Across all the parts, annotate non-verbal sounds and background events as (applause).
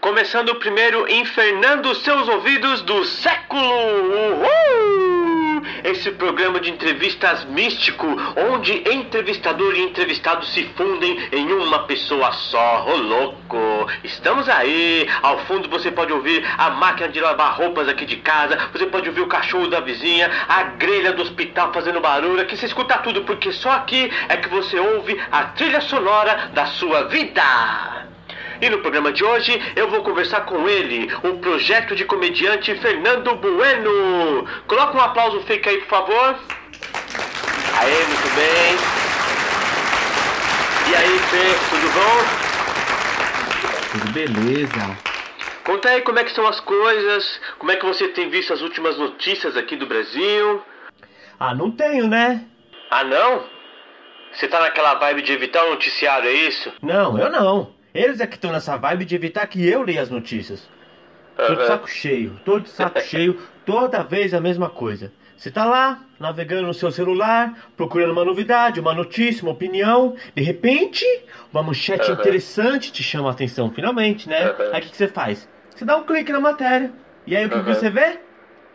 Começando primeiro infernando seus ouvidos do século. Uhul! Esse programa de entrevistas místico, onde entrevistador e entrevistado se fundem em uma pessoa só. Ô louco! Estamos aí! Ao fundo você pode ouvir a máquina de lavar roupas aqui de casa, você pode ouvir o cachorro da vizinha, a grelha do hospital fazendo barulho, aqui você escuta tudo, porque só aqui é que você ouve a trilha sonora da sua vida. E no programa de hoje eu vou conversar com ele, o projeto de comediante Fernando Bueno. Coloca um aplauso fake aí, por favor. Aê, muito bem. E aí, Fê, tudo bom? Tudo beleza. Conta aí como é que são as coisas, como é que você tem visto as últimas notícias aqui do Brasil. Ah, não tenho, né? Ah, não? Você tá naquela vibe de evitar o noticiário, é isso? Não, eu não. Eles é que estão nessa vibe de evitar que eu leia as notícias. Tô de Aham. saco cheio, tô de saco (laughs) cheio, toda vez a mesma coisa. Você tá lá, navegando no seu celular, procurando uma novidade, uma notícia, uma opinião, de repente, uma manchete Aham. interessante te chama a atenção, finalmente, né? Aham. Aí o que, que você faz? Você dá um clique na matéria. E aí o que, que Aham. você vê?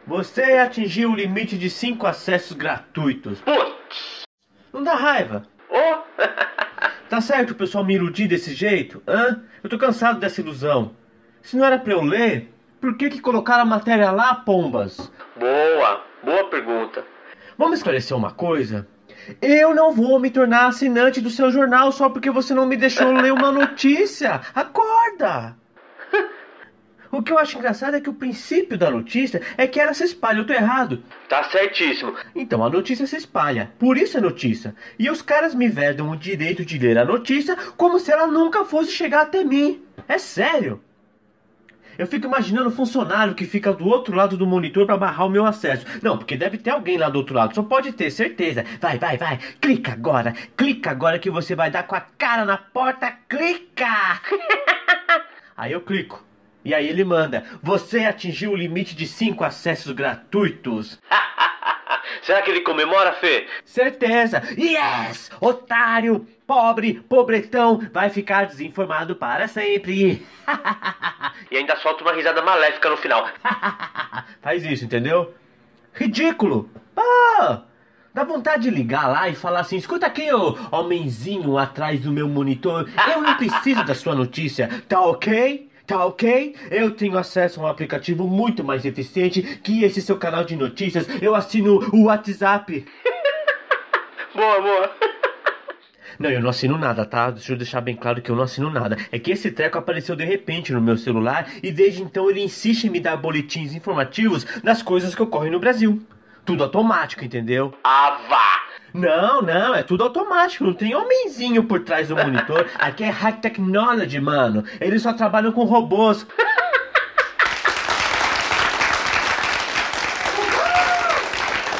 Você atingiu o limite de 5 acessos gratuitos. Putz! Não dá raiva? Oh! (laughs) Tá certo o pessoal me iludir desse jeito? Hã? Eu tô cansado dessa ilusão. Se não era pra eu ler, por que que colocaram a matéria lá, pombas? boa, boa pergunta. Vamos esclarecer uma coisa? Eu não vou me tornar assinante do seu jornal só porque você não me deixou ler uma notícia. Acorda! O que eu acho engraçado é que o princípio da notícia é que ela se espalha. Eu tô errado. Tá certíssimo. Então a notícia se espalha, por isso é notícia. E os caras me vedam o direito de ler a notícia como se ela nunca fosse chegar até mim. É sério. Eu fico imaginando o funcionário que fica do outro lado do monitor para barrar o meu acesso. Não, porque deve ter alguém lá do outro lado, só pode ter, certeza. Vai, vai, vai, clica agora, clica agora que você vai dar com a cara na porta, clica! (laughs) Aí eu clico. E aí ele manda: Você atingiu o limite de 5 acessos gratuitos. (laughs) Será que ele comemora, Fê? Certeza! Yes! Otário! Pobre! Pobretão! Vai ficar desinformado para sempre! (laughs) E ainda solta uma risada maléfica no final. (laughs) Faz isso, entendeu? Ridículo! Pá! Dá vontade de ligar lá e falar assim: escuta aqui, ô homenzinho atrás do meu monitor, eu não preciso da sua notícia, tá ok? Tá ok? Eu tenho acesso a um aplicativo muito mais eficiente que esse seu canal de notícias. Eu assino o WhatsApp. (laughs) Boa, boa. Não, eu não assino nada, tá? Deixa eu deixar bem claro que eu não assino nada. É que esse treco apareceu de repente no meu celular e desde então ele insiste em me dar boletins informativos das coisas que ocorrem no Brasil. Tudo automático, entendeu? Vá. Não, não, é tudo automático, não tem homenzinho por trás do monitor. (laughs) Aqui é high technology, mano. Eles só trabalham com robôs. (laughs)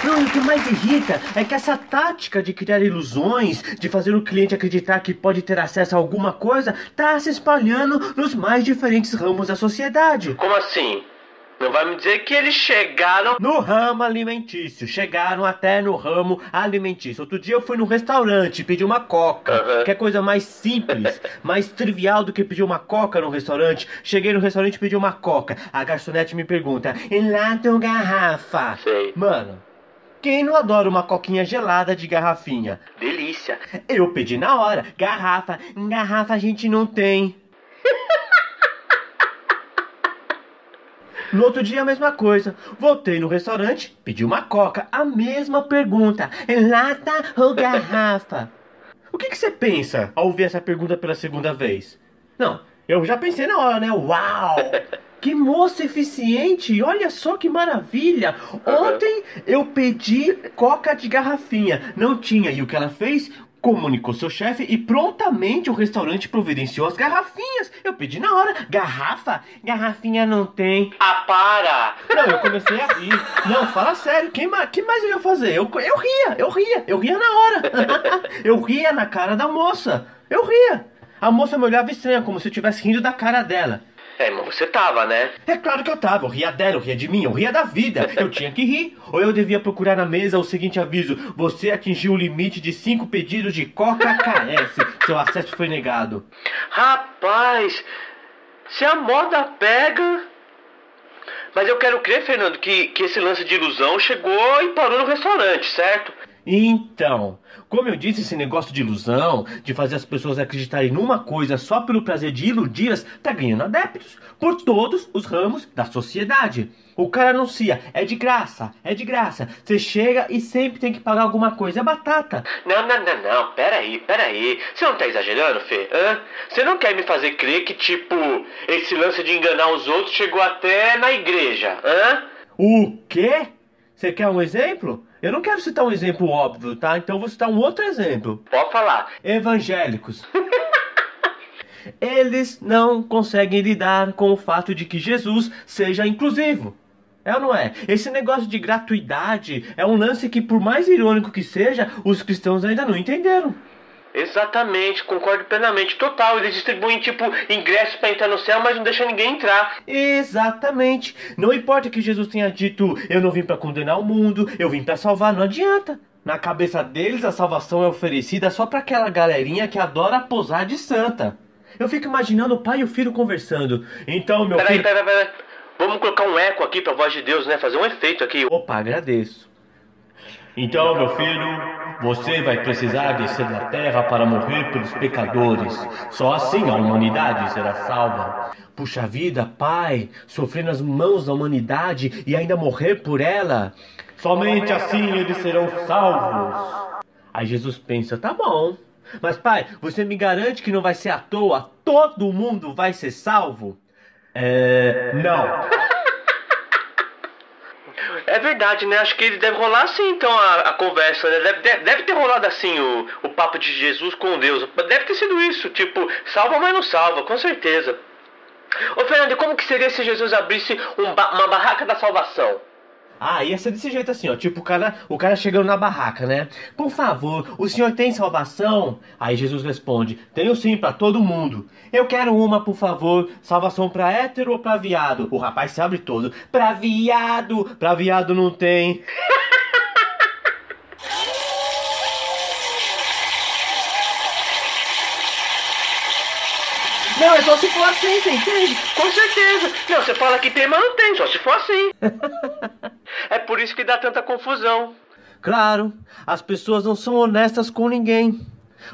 Não, o que mais irrita é que essa tática de criar ilusões, de fazer o cliente acreditar que pode ter acesso a alguma coisa, tá se espalhando nos mais diferentes ramos da sociedade. Como assim? Não vai me dizer que eles chegaram. No ramo alimentício, chegaram até no ramo alimentício. Outro dia eu fui num restaurante, pedi uma coca, Aham. que é coisa mais simples, (laughs) mais trivial do que pedir uma coca no restaurante. Cheguei no restaurante e pedi uma coca. A garçonete me pergunta: "E lá tem garrafa?" Sei. Mano, quem não adora uma coquinha gelada de garrafinha? Delícia. Eu pedi na hora, garrafa, garrafa a gente não tem. (laughs) No outro dia a mesma coisa. Voltei no restaurante, pedi uma coca, a mesma pergunta. Lata ou garrafa? O que, que você pensa ao ouvir essa pergunta pela segunda vez? Não, eu já pensei na hora, né? Uau! (laughs) Que moça eficiente! Olha só que maravilha! Ontem eu pedi coca de garrafinha, não tinha. E o que ela fez? Comunicou seu chefe e prontamente o restaurante providenciou as garrafinhas. Eu pedi na hora. Garrafa? Garrafinha não tem. Ah, para. Não, eu comecei a rir. Não, fala sério, quem mais, que mais eu ia fazer? Eu, eu ria, eu ria, eu ria na hora. (laughs) eu ria na cara da moça. Eu ria. A moça me olhava estranha, como se eu estivesse rindo da cara dela. É, mas você tava, né? É claro que eu tava, eu ria dela, eu ria de mim, eu ria da vida. Eu tinha que rir. Ou eu devia procurar na mesa o seguinte aviso: Você atingiu o limite de cinco pedidos de Coca KS. Seu acesso foi negado. Rapaz, Se a moda pega. Mas eu quero crer, Fernando, que, que esse lance de ilusão chegou e parou no restaurante, certo? Então, como eu disse, esse negócio de ilusão, de fazer as pessoas acreditarem numa coisa só pelo prazer de iludi-las, tá ganhando adeptos por todos os ramos da sociedade. O cara anuncia, é de graça, é de graça. Você chega e sempre tem que pagar alguma coisa, é batata. Não, não, não, não, peraí, peraí. Você não tá exagerando, Fê? Hã? Você não quer me fazer crer que, tipo, esse lance de enganar os outros chegou até na igreja, hã? O quê? Você quer um exemplo? Eu não quero citar um exemplo óbvio, tá? Então vou citar um outro exemplo. Pode falar. Evangélicos. (laughs) Eles não conseguem lidar com o fato de que Jesus seja inclusivo. É ou não é? Esse negócio de gratuidade é um lance que, por mais irônico que seja, os cristãos ainda não entenderam. Exatamente, concordo plenamente. Total, eles distribuem tipo ingressos para entrar no céu, mas não deixam ninguém entrar. Exatamente. Não importa que Jesus tenha dito: Eu não vim para condenar o mundo, eu vim para salvar, não adianta. Na cabeça deles, a salvação é oferecida só para aquela galerinha que adora posar de santa. Eu fico imaginando o pai e o filho conversando. Então, meu Peraí, filho. peraí, peraí. Vamos colocar um eco aqui pra voz de Deus, né? Fazer um efeito aqui. Opa, agradeço. Então, meu filho, você vai precisar descer da terra para morrer pelos pecadores. Só assim a humanidade será salva. Puxa vida, pai, sofrer nas mãos da humanidade e ainda morrer por ela. Somente assim eles serão salvos. Aí Jesus pensa: tá bom. Mas, pai, você me garante que não vai ser à toa? Todo mundo vai ser salvo? É. Não. É verdade, né? Acho que ele deve rolar assim, então, a, a conversa, né? Deve, deve, deve ter rolado assim o, o papo de Jesus com Deus. Deve ter sido isso, tipo, salva, mas não salva, com certeza. Ô, Fernando, como que seria se Jesus abrisse um ba- uma barraca da salvação? Ah, ia ser desse jeito assim, ó. Tipo, o cara, o cara chegando na barraca, né? Por favor, o senhor tem salvação? Aí Jesus responde: Tenho sim pra todo mundo. Eu quero uma, por favor. Salvação pra hétero ou pra viado? O rapaz se abre todo. Pra viado! Pra viado não tem. (laughs) Não, é só se for assim, você entende? Com certeza. Não, você fala que tem, mas não tem, só se for assim. (laughs) é por isso que dá tanta confusão. Claro, as pessoas não são honestas com ninguém.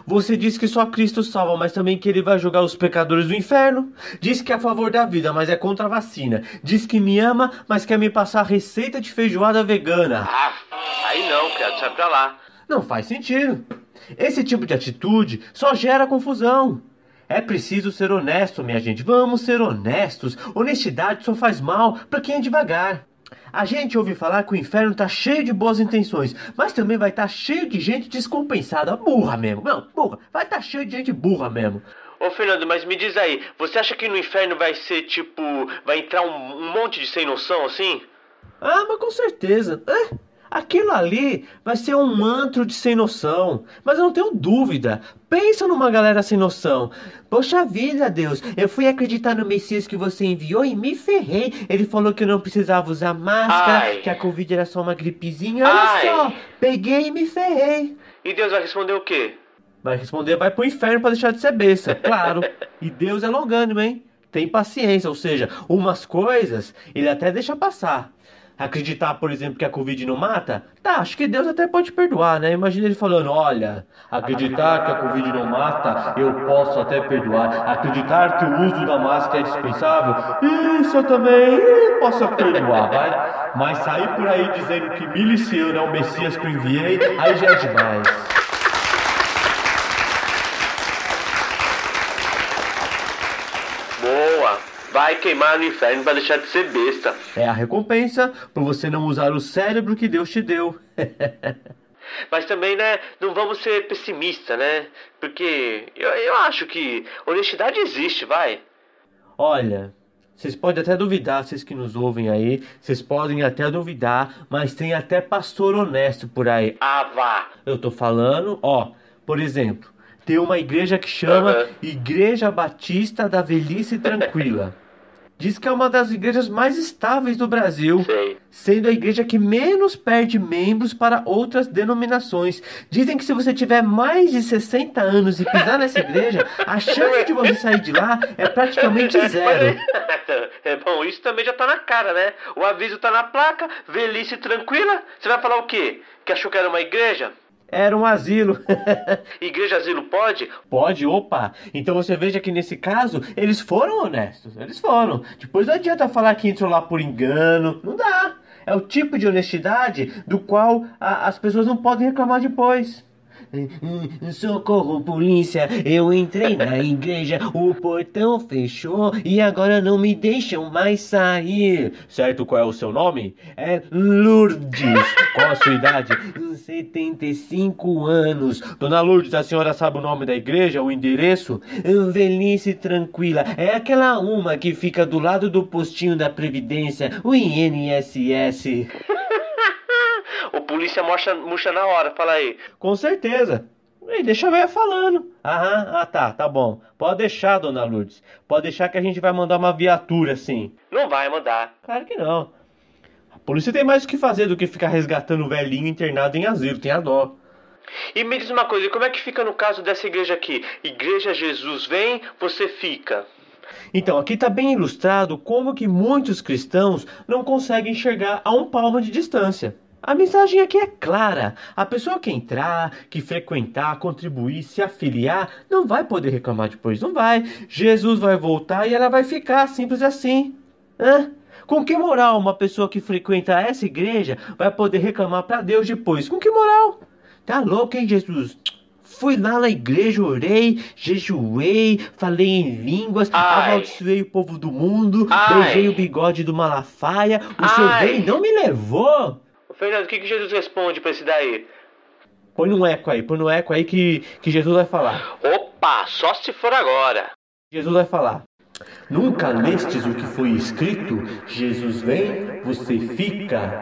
Você diz que só Cristo salva, mas também que ele vai julgar os pecadores do inferno. Diz que é a favor da vida, mas é contra a vacina. Diz que me ama, mas quer me passar receita de feijoada vegana. Ah, aí não, criado, sai pra lá. Não faz sentido. Esse tipo de atitude só gera confusão. É preciso ser honesto, minha gente. Vamos ser honestos. Honestidade só faz mal para quem é devagar. A gente ouve falar que o inferno tá cheio de boas intenções, mas também vai estar tá cheio de gente descompensada, burra mesmo. Não, burra. Vai estar tá cheio de gente burra mesmo. Ô Fernando, mas me diz aí, você acha que no inferno vai ser tipo. vai entrar um, um monte de sem noção assim? Ah, mas com certeza. É, aquilo ali vai ser um antro de sem noção. Mas eu não tenho dúvida. Pensa numa galera sem noção. Poxa vida, Deus, eu fui acreditar no Messias que você enviou e me ferrei. Ele falou que eu não precisava usar máscara, Ai. que a Covid era só uma gripezinha. Olha Ai. só, peguei e me ferrei. E Deus vai responder o quê? Vai responder, vai pro inferno pra deixar de ser besta, claro. (laughs) E Deus é longânimo, hein? Tem paciência, ou seja, umas coisas ele até deixa passar. Acreditar, por exemplo, que a Covid não mata? Tá, acho que Deus até pode perdoar, né? Imagina ele falando: olha, acreditar que a Covid não mata, eu posso até perdoar. Acreditar que o uso da máscara é dispensável, isso eu também posso perdoar, vai? Mas sair por aí dizendo que miliciano é o Messias que eu enviei, aí já é demais. Boa! Vai queimar no inferno pra deixar de ser besta. É a recompensa por você não usar o cérebro que Deus te deu. (laughs) Mas também, né, não vamos ser pessimistas, né? Porque eu, eu acho que honestidade existe, vai. Olha, vocês podem até duvidar, vocês que nos ouvem aí, vocês podem até duvidar, mas tem até pastor honesto por aí. Ah, vá! Eu tô falando, ó, por exemplo, tem uma igreja que chama. Igreja Batista da Velhice Tranquila. (laughs) Diz que é uma das igrejas mais estáveis do Brasil, Sei. sendo a igreja que menos perde membros para outras denominações. Dizem que se você tiver mais de 60 anos e pisar nessa igreja, a chance de você sair de lá é praticamente zero. (laughs) É bom, isso também já tá na cara, né? O aviso tá na placa, velhice tranquila. Você vai falar o quê? Que achou que era uma igreja? Era um asilo. (laughs) Igreja asilo pode? Pode, opa. Então você veja que nesse caso, eles foram honestos. Eles foram. Depois não adianta falar que entrou lá por engano. Não dá. É o tipo de honestidade do qual a- as pessoas não podem reclamar depois. Hum, Socorro, polícia! Eu entrei na igreja, o portão fechou e agora não me deixam mais sair. Certo, qual é o seu nome? É Lourdes. Qual a sua idade? 75 anos. Dona Lourdes, a senhora sabe o nome da igreja, o endereço? Velhice Tranquila. É aquela uma que fica do lado do postinho da Previdência, o INSS. O polícia murcha, murcha na hora, fala aí. Com certeza. Ei, deixa a velha falando. Aham, ah tá, tá bom. Pode deixar, dona Lourdes. Pode deixar que a gente vai mandar uma viatura, sim. Não vai mandar. Claro que não. A polícia tem mais o que fazer do que ficar resgatando o velhinho internado em asilo, tem a dó. E me diz uma coisa, como é que fica no caso dessa igreja aqui? Igreja Jesus vem, você fica. Então, aqui está bem ilustrado como que muitos cristãos não conseguem enxergar a um palmo de distância. A mensagem aqui é clara. A pessoa que entrar, que frequentar, contribuir, se afiliar, não vai poder reclamar depois, não vai. Jesus vai voltar e ela vai ficar, simples assim. Hã? Com que moral uma pessoa que frequenta essa igreja vai poder reclamar para Deus depois? Com que moral? Tá louco, hein, Jesus? Fui lá na igreja, orei, jejuei, falei em línguas, Ai. amaldiçoei o povo do mundo, Ai. beijei o bigode do Malafaia, o senhor Ai. veio e não me levou. Fernando, o que, que Jesus responde pra esse daí? Põe no eco aí, põe no eco aí que, que Jesus vai falar. Opa, só se for agora. Jesus vai falar. Nunca lestes o que foi escrito? Jesus vem, você fica.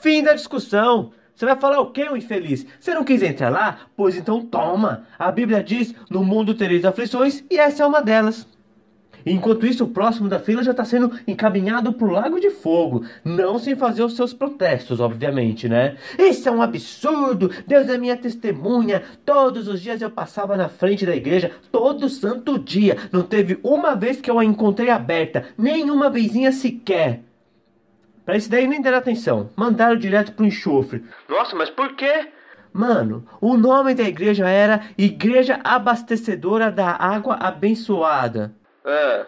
Fim da discussão. Você vai falar o quê, o infeliz? Você não quis entrar lá? Pois então toma. A Bíblia diz: no mundo tereis aflições, e essa é uma delas. Enquanto isso, o próximo da fila já está sendo encaminhado para o Lago de Fogo. Não sem fazer os seus protestos, obviamente, né? Isso é um absurdo! Deus é minha testemunha. Todos os dias eu passava na frente da igreja, todo santo dia. Não teve uma vez que eu a encontrei aberta, nenhuma vezinha sequer. Para isso daí nem deram atenção. Mandaram direto pro enxofre. Nossa, mas por quê? Mano, o nome da igreja era Igreja Abastecedora da Água Abençoada. Ah.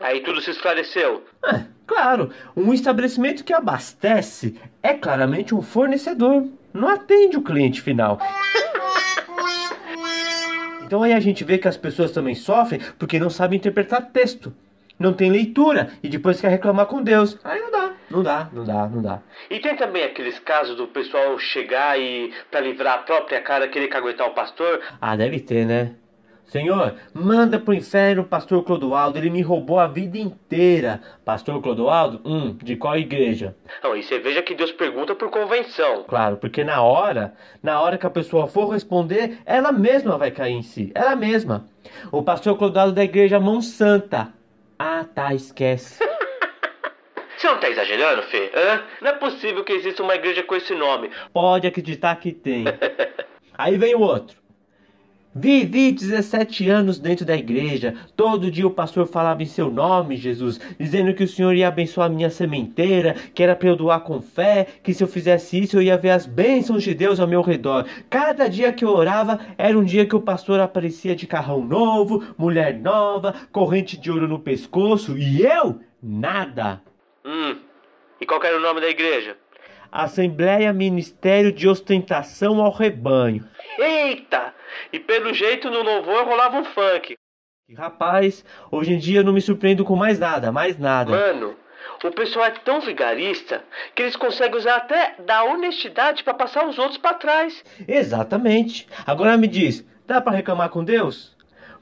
Aí tudo se esclareceu. É, claro, um estabelecimento que abastece é claramente um fornecedor, não atende o cliente final. Então aí a gente vê que as pessoas também sofrem porque não sabem interpretar texto, não tem leitura e depois quer reclamar com Deus. Aí não dá, não dá, não dá, não dá. E tem também aqueles casos do pessoal chegar e, pra livrar a própria cara, querer caguetar o pastor. Ah, deve ter, né? Senhor, manda pro inferno o pastor Clodoaldo, ele me roubou a vida inteira. Pastor Clodoaldo? Hum, de qual igreja? Não, e você veja que Deus pergunta por convenção. Claro, porque na hora, na hora que a pessoa for responder, ela mesma vai cair em si, ela mesma. O pastor Clodoaldo da igreja Mão Santa. Ah, tá, esquece. (laughs) Você não tá exagerando, Fê? Hã? Não é possível que exista uma igreja com esse nome. Pode acreditar que tem. (laughs) Aí vem o outro. Vivi 17 anos dentro da igreja. Todo dia o pastor falava em seu nome, Jesus, dizendo que o Senhor ia abençoar a minha sementeira, que era para eu doar com fé, que se eu fizesse isso eu ia ver as bênçãos de Deus ao meu redor. Cada dia que eu orava era um dia que o pastor aparecia de carrão novo, mulher nova, corrente de ouro no pescoço e eu nada. Hum. E qual era o nome da igreja? Assembleia Ministério de Ostentação ao Rebanho. Eita! E pelo jeito no louvor rolava um funk. Rapaz, hoje em dia eu não me surpreendo com mais nada, mais nada. Mano, o pessoal é tão vigarista que eles conseguem usar até da honestidade pra passar os outros pra trás. Exatamente. Agora me diz, dá pra reclamar com Deus?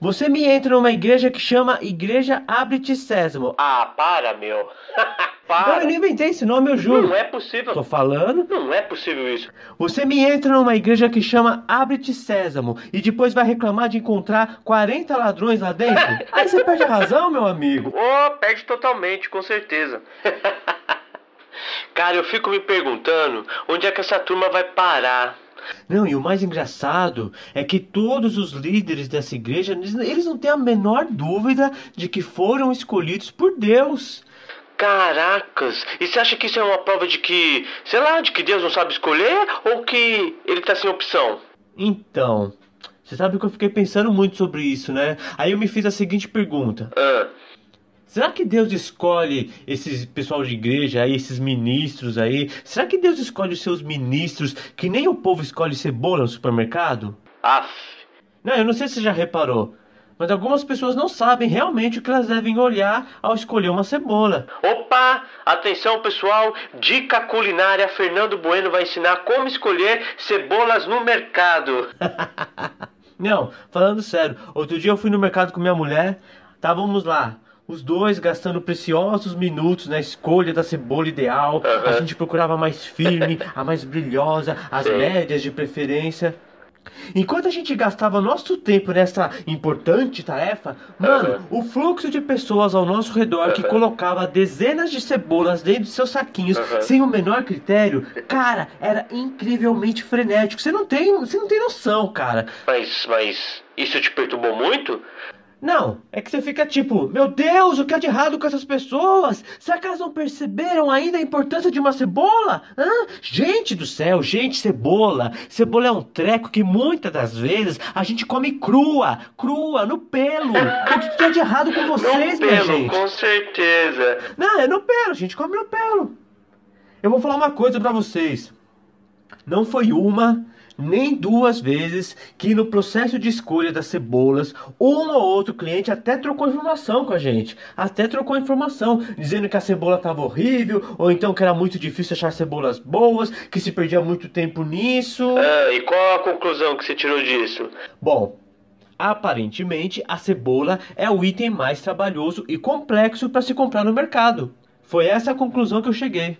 Você me entra numa igreja que chama Igreja Abre-te Sésamo. Ah, para, meu. (laughs) para. Não, eu não inventei esse nome, eu juro. Não é possível. Tô falando. Não é possível isso. Você me entra numa igreja que chama Abre-te Sésamo e depois vai reclamar de encontrar 40 ladrões lá dentro? (laughs) Aí você perde a razão, meu amigo. Oh, perde totalmente, com certeza. (laughs) Cara, eu fico me perguntando onde é que essa turma vai parar. Não, e o mais engraçado é que todos os líderes dessa igreja, eles não têm a menor dúvida de que foram escolhidos por Deus. Caracas! E você acha que isso é uma prova de que, sei lá, de que Deus não sabe escolher ou que ele tá sem opção? Então, você sabe que eu fiquei pensando muito sobre isso, né? Aí eu me fiz a seguinte pergunta. Ah. Será que Deus escolhe esses pessoal de igreja aí, esses ministros aí? Será que Deus escolhe os seus ministros que nem o povo escolhe cebola no supermercado? Aff. Não, eu não sei se você já reparou, mas algumas pessoas não sabem realmente o que elas devem olhar ao escolher uma cebola. Opa! Atenção pessoal, dica culinária, Fernando Bueno vai ensinar como escolher cebolas no mercado. (laughs) não, falando sério, outro dia eu fui no mercado com minha mulher, estávamos lá, os dois gastando preciosos minutos na escolha da cebola ideal. Uhum. A gente procurava a mais firme, (laughs) a mais brilhosa, as Sim. médias de preferência. Enquanto a gente gastava nosso tempo nessa importante tarefa, mano, uhum. o fluxo de pessoas ao nosso redor uhum. que colocava dezenas de cebolas dentro de seus saquinhos uhum. sem o menor critério, cara, era incrivelmente frenético. Você não tem, você não tem noção, cara. Mas, mas isso te perturbou muito? Não, é que você fica tipo, meu Deus, o que é de errado com essas pessoas? Será que elas não perceberam ainda a importância de uma cebola? Hã? Gente do céu, gente, cebola. Cebola é um treco que muitas das vezes a gente come crua, crua, no pelo. O que é de errado com vocês, no minha pelo, gente? Com certeza. Não, é no pelo, a gente come no pelo. Eu vou falar uma coisa para vocês. Não foi uma, nem duas vezes que no processo de escolha das cebolas, um ou outro cliente até trocou informação com a gente. Até trocou informação, dizendo que a cebola estava horrível, ou então que era muito difícil achar cebolas boas, que se perdia muito tempo nisso. Ah, e qual a conclusão que você tirou disso? Bom, aparentemente a cebola é o item mais trabalhoso e complexo para se comprar no mercado. Foi essa a conclusão que eu cheguei.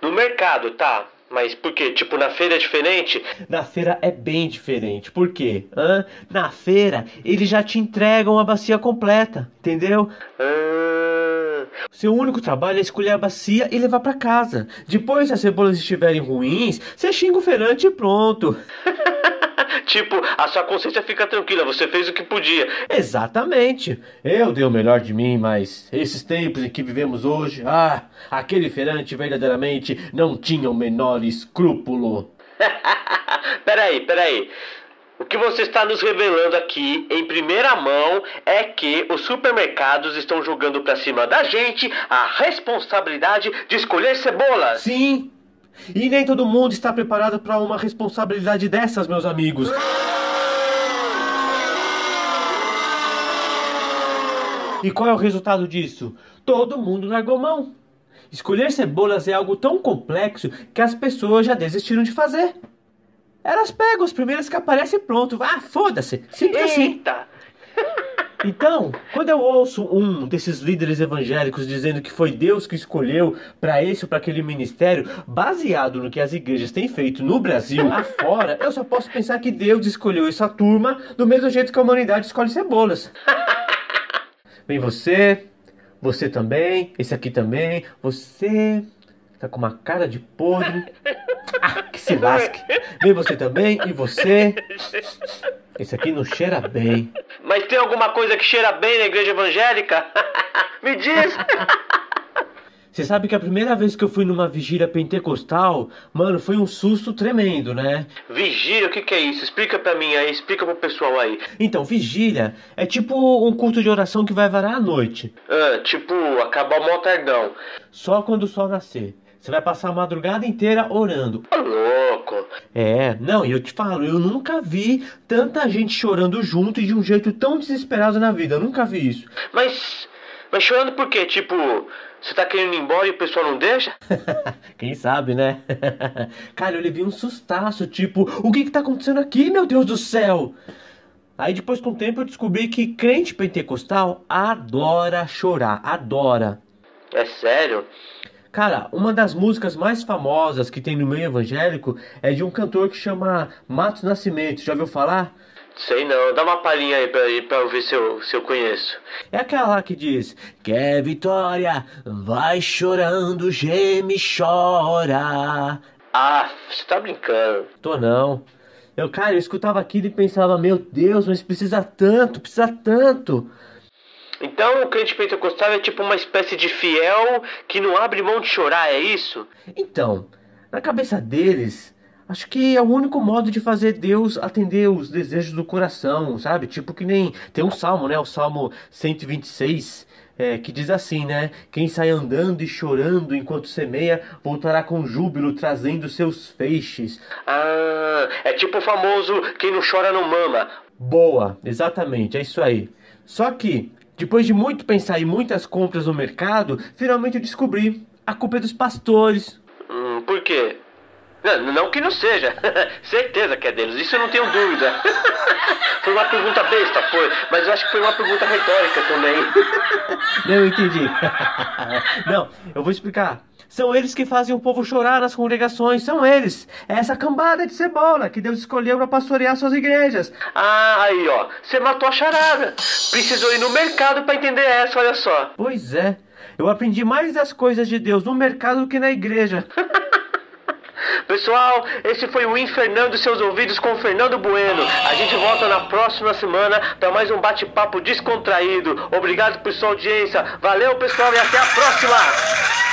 No mercado, tá. Mas por quê? Tipo, na feira é diferente? Na feira é bem diferente. Por quê? Hã? Na feira, eles já te entregam a bacia completa, entendeu? Ah. Seu único trabalho é escolher a bacia e levar para casa. Depois, se as cebolas estiverem ruins, você xinga o feirante e pronto. (laughs) (laughs) tipo, a sua consciência fica tranquila, você fez o que podia. Exatamente. Eu dei o melhor de mim, mas esses tempos em que vivemos hoje, ah, aquele feirante verdadeiramente não tinha o menor escrúpulo. (laughs) peraí, peraí. O que você está nos revelando aqui, em primeira mão, é que os supermercados estão jogando para cima da gente a responsabilidade de escolher cebolas. Sim, e nem todo mundo está preparado para uma responsabilidade dessas, meus amigos. E qual é o resultado disso? Todo mundo largou mão. Escolher cebolas é algo tão complexo que as pessoas já desistiram de fazer. Elas pegam as primeiras que aparecem pronto. Ah, foda-se. Simples assim. Eita. assim. (laughs) Então, quando eu ouço um desses líderes evangélicos dizendo que foi Deus que escolheu para esse ou para aquele ministério, baseado no que as igrejas têm feito no Brasil afora, (laughs) eu só posso pensar que Deus escolheu essa turma do mesmo jeito que a humanidade escolhe cebolas. (laughs) Vem você, você também, esse aqui também, você tá com uma cara de podre. (laughs) Que se lasque. Vem você também e você. Esse aqui não cheira bem. Mas tem alguma coisa que cheira bem na igreja evangélica? (laughs) Me diz! Você sabe que a primeira vez que eu fui numa vigília pentecostal, mano, foi um susto tremendo, né? Vigília, o que, que é isso? Explica pra mim aí, explica pro pessoal aí. Então, vigília é tipo um culto de oração que vai varar à noite. Ah, tipo, acabar o tardão. Só quando o sol nascer. Você vai passar a madrugada inteira orando. Tá louco. É, não, e eu te falo, eu nunca vi tanta gente chorando junto e de um jeito tão desesperado na vida. Eu nunca vi isso. Mas. Mas chorando por quê? Tipo, você tá querendo ir embora e o pessoal não deixa? (laughs) Quem sabe, né? (laughs) Cara, eu levei um sustaço, tipo, o que que tá acontecendo aqui, meu Deus do céu? Aí depois com o tempo eu descobri que crente pentecostal adora chorar, adora. É sério? Cara, uma das músicas mais famosas que tem no meio evangélico é de um cantor que chama Matos Nascimento. Já ouviu falar? Sei não, dá uma palhinha aí pra, aí pra eu ver se eu, se eu conheço. É aquela lá que diz: Quer vitória? Vai chorando, geme, chora. Ah, você tá brincando. Tô não. Eu, cara, eu escutava aquilo e pensava: Meu Deus, mas precisa tanto, precisa tanto. Então o crente pentecostal é tipo uma espécie de fiel que não abre mão de chorar, é isso? Então, na cabeça deles, acho que é o único modo de fazer Deus atender os desejos do coração, sabe? Tipo que nem tem um salmo, né? O salmo 126. É, que diz assim, né? Quem sai andando e chorando enquanto semeia, voltará com júbilo, trazendo seus feixes. Ah, é tipo o famoso quem não chora não mama. Boa, exatamente, é isso aí. Só que depois de muito pensar e muitas compras no mercado, finalmente eu descobri. A culpa é dos pastores. Hum, por quê? Não, não que não seja. (laughs) Certeza que é deles, isso eu não tenho dúvida. (laughs) foi uma pergunta besta, foi. Mas eu acho que foi uma pergunta retórica também. (laughs) não, eu entendi. não, eu vou explicar. São eles que fazem o povo chorar nas congregações, são eles. É essa cambada de cebola que Deus escolheu para pastorear suas igrejas. Ah, aí ó, você matou a charada. Precisou ir no mercado para entender essa, olha só. Pois é, eu aprendi mais das coisas de Deus no mercado do que na igreja. (laughs) Pessoal, esse foi o Infernando Seus Ouvidos com Fernando Bueno. A gente volta na próxima semana para mais um bate-papo descontraído. Obrigado por sua audiência. Valeu, pessoal, e até a próxima!